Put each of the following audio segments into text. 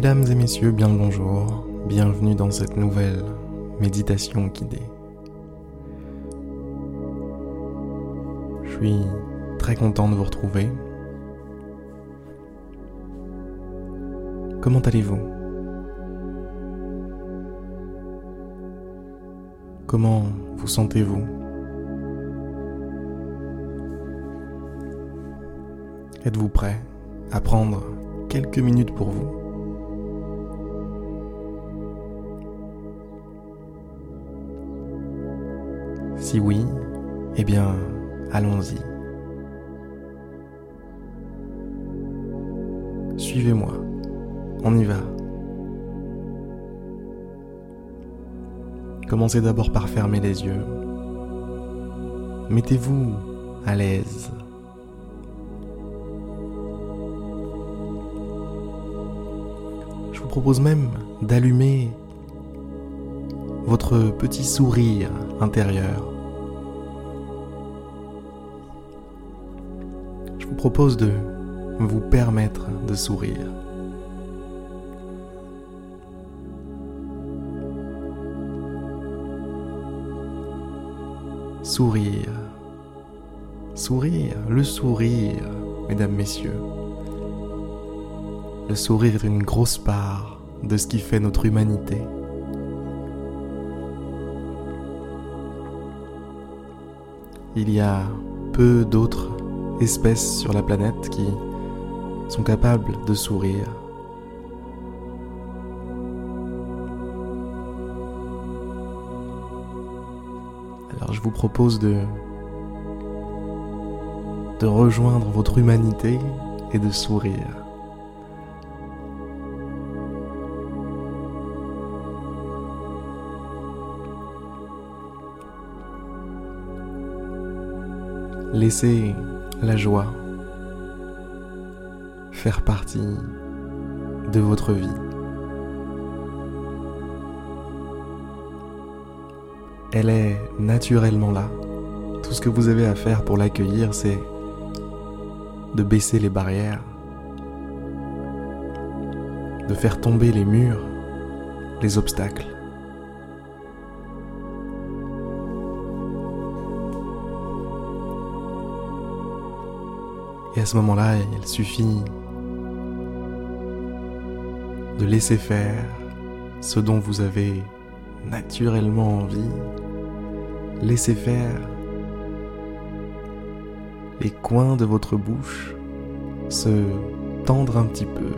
Mesdames et messieurs, bien le bonjour, bienvenue dans cette nouvelle méditation guidée. Je suis très content de vous retrouver. Comment allez-vous? Comment vous sentez-vous? Êtes-vous prêt à prendre quelques minutes pour vous? Si oui, eh bien, allons-y. Suivez-moi, on y va. Commencez d'abord par fermer les yeux. Mettez-vous à l'aise. Je vous propose même d'allumer votre petit sourire intérieur. Propose de vous permettre de sourire. Sourire. Sourire, le sourire, mesdames, messieurs. Le sourire est une grosse part de ce qui fait notre humanité. Il y a peu d'autres espèces sur la planète qui sont capables de sourire. Alors je vous propose de de rejoindre votre humanité et de sourire. Laissez la joie faire partie de votre vie. Elle est naturellement là. Tout ce que vous avez à faire pour l'accueillir, c'est de baisser les barrières, de faire tomber les murs, les obstacles. Et à ce moment-là, il suffit de laisser faire ce dont vous avez naturellement envie. Laissez faire les coins de votre bouche se tendre un petit peu.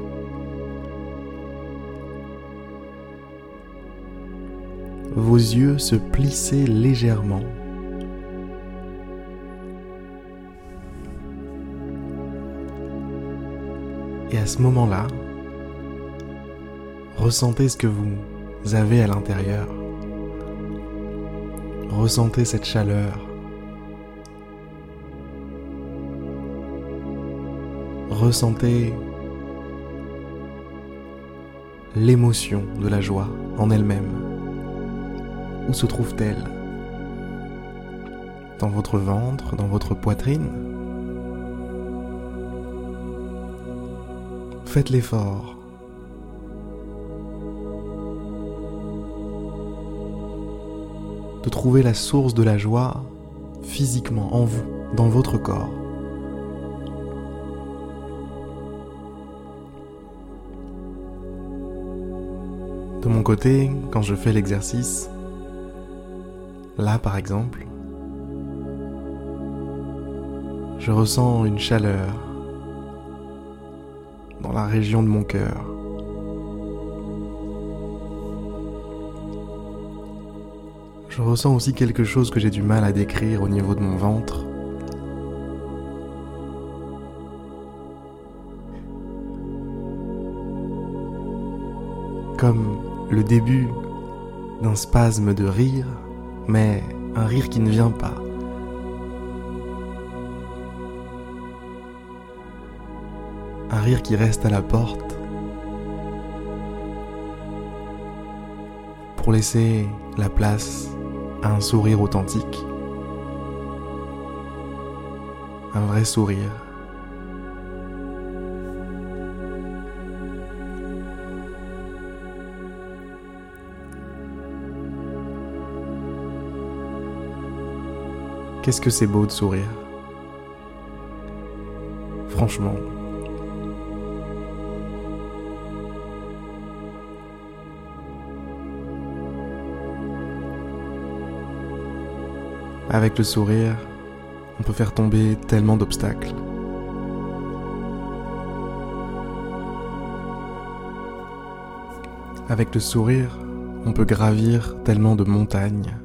Vos yeux se plisser légèrement. Et à ce moment-là, ressentez ce que vous avez à l'intérieur. Ressentez cette chaleur. Ressentez l'émotion de la joie en elle-même. Où se trouve-t-elle? Dans votre ventre, dans votre poitrine? Faites l'effort. De trouver la source de la joie physiquement en vous, dans votre corps. De mon côté, quand je fais l'exercice, là par exemple, je ressens une chaleur dans la région de mon cœur. Je ressens aussi quelque chose que j'ai du mal à décrire au niveau de mon ventre. Comme le début d'un spasme de rire, mais un rire qui ne vient pas. rire qui reste à la porte, pour laisser la place à un sourire authentique, un vrai sourire. Qu'est-ce que c'est beau de sourire? Franchement. Avec le sourire, on peut faire tomber tellement d'obstacles. Avec le sourire, on peut gravir tellement de montagnes,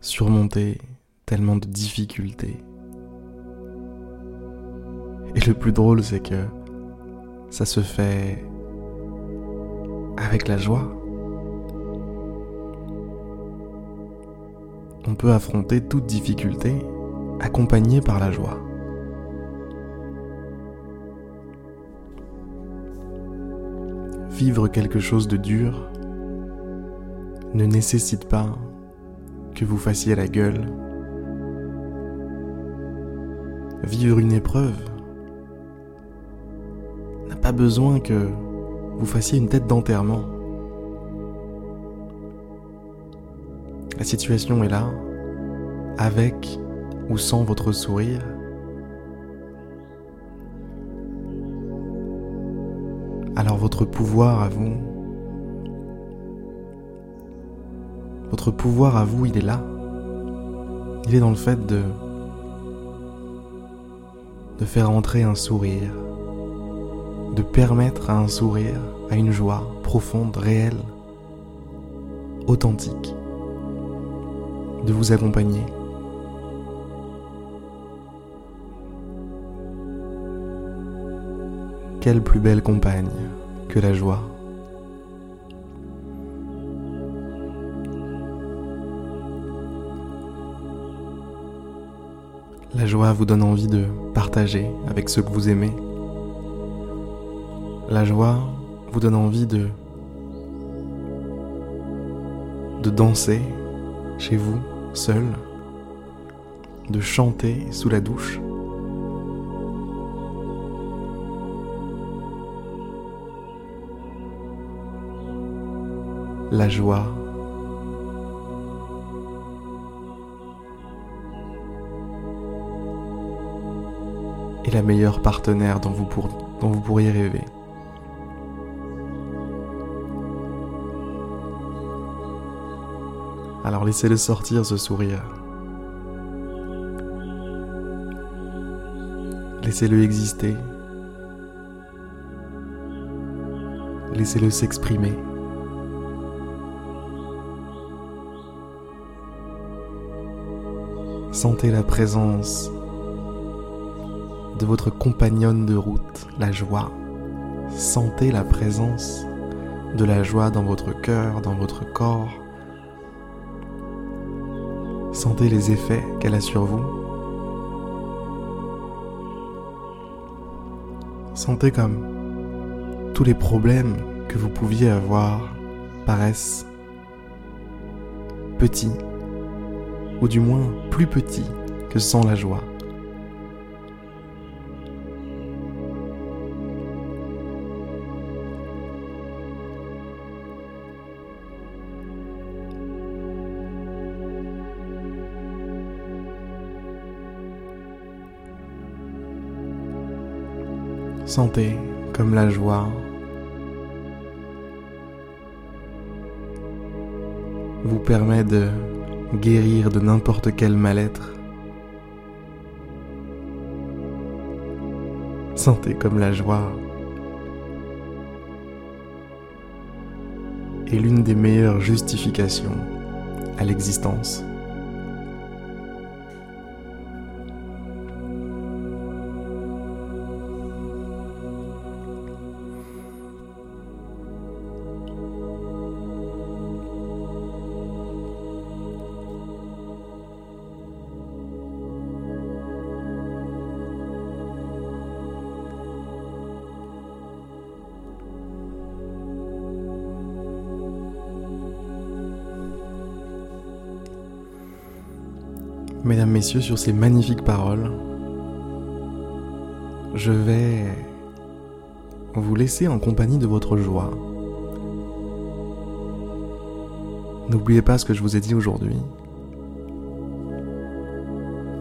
surmonter tellement de difficultés. Et le plus drôle, c'est que ça se fait avec la joie. On peut affronter toute difficulté accompagné par la joie. Vivre quelque chose de dur ne nécessite pas que vous fassiez la gueule. Vivre une épreuve n'a pas besoin que vous fassiez une tête d'enterrement. La situation est là, avec ou sans votre sourire. Alors votre pouvoir à vous, votre pouvoir à vous, il est là. Il est dans le fait de de faire entrer un sourire, de permettre à un sourire, à une joie profonde, réelle, authentique, de vous accompagner. Quelle plus belle compagne que la joie. La joie vous donne envie de partager avec ceux que vous aimez. La joie vous donne envie de de danser chez vous, seul, de chanter sous la douche. la joie. est la meilleure partenaire dont vous, dont vous pourriez rêver. Alors laissez-le sortir ce sourire. Laissez-le exister. Laissez-le s'exprimer. Sentez la présence de votre compagnonne de route, la joie. Sentez la présence de la joie dans votre cœur, dans votre corps. Sentez les effets qu'elle a sur vous. Sentez comme tous les problèmes que vous pouviez avoir paraissent petits ou du moins plus petit que sans la joie. Sentez comme la joie vous permet de guérir de n'importe quel mal-être. Sentez comme la joie est l'une des meilleures justifications à l'existence. Mesdames, Messieurs, sur ces magnifiques paroles, je vais vous laisser en compagnie de votre joie. N'oubliez pas ce que je vous ai dit aujourd'hui.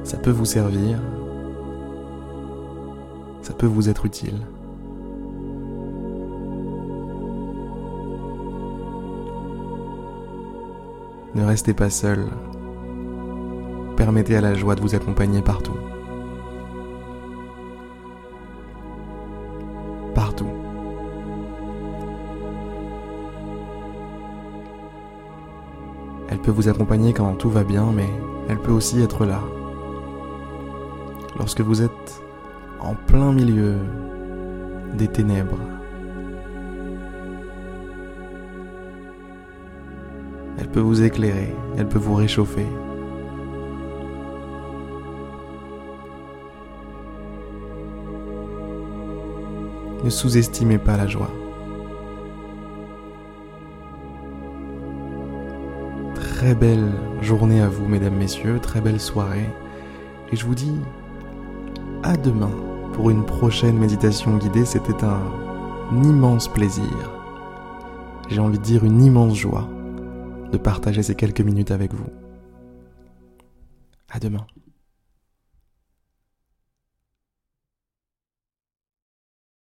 Ça peut vous servir, ça peut vous être utile. Ne restez pas seul. Permettez à la joie de vous accompagner partout. Partout. Elle peut vous accompagner quand tout va bien, mais elle peut aussi être là. Lorsque vous êtes en plein milieu des ténèbres, Elle peut vous éclairer, elle peut vous réchauffer. Sous-estimez pas la joie. Très belle journée à vous, mesdames, messieurs, très belle soirée. Et je vous dis à demain pour une prochaine méditation guidée. C'était un immense plaisir. J'ai envie de dire une immense joie de partager ces quelques minutes avec vous. À demain.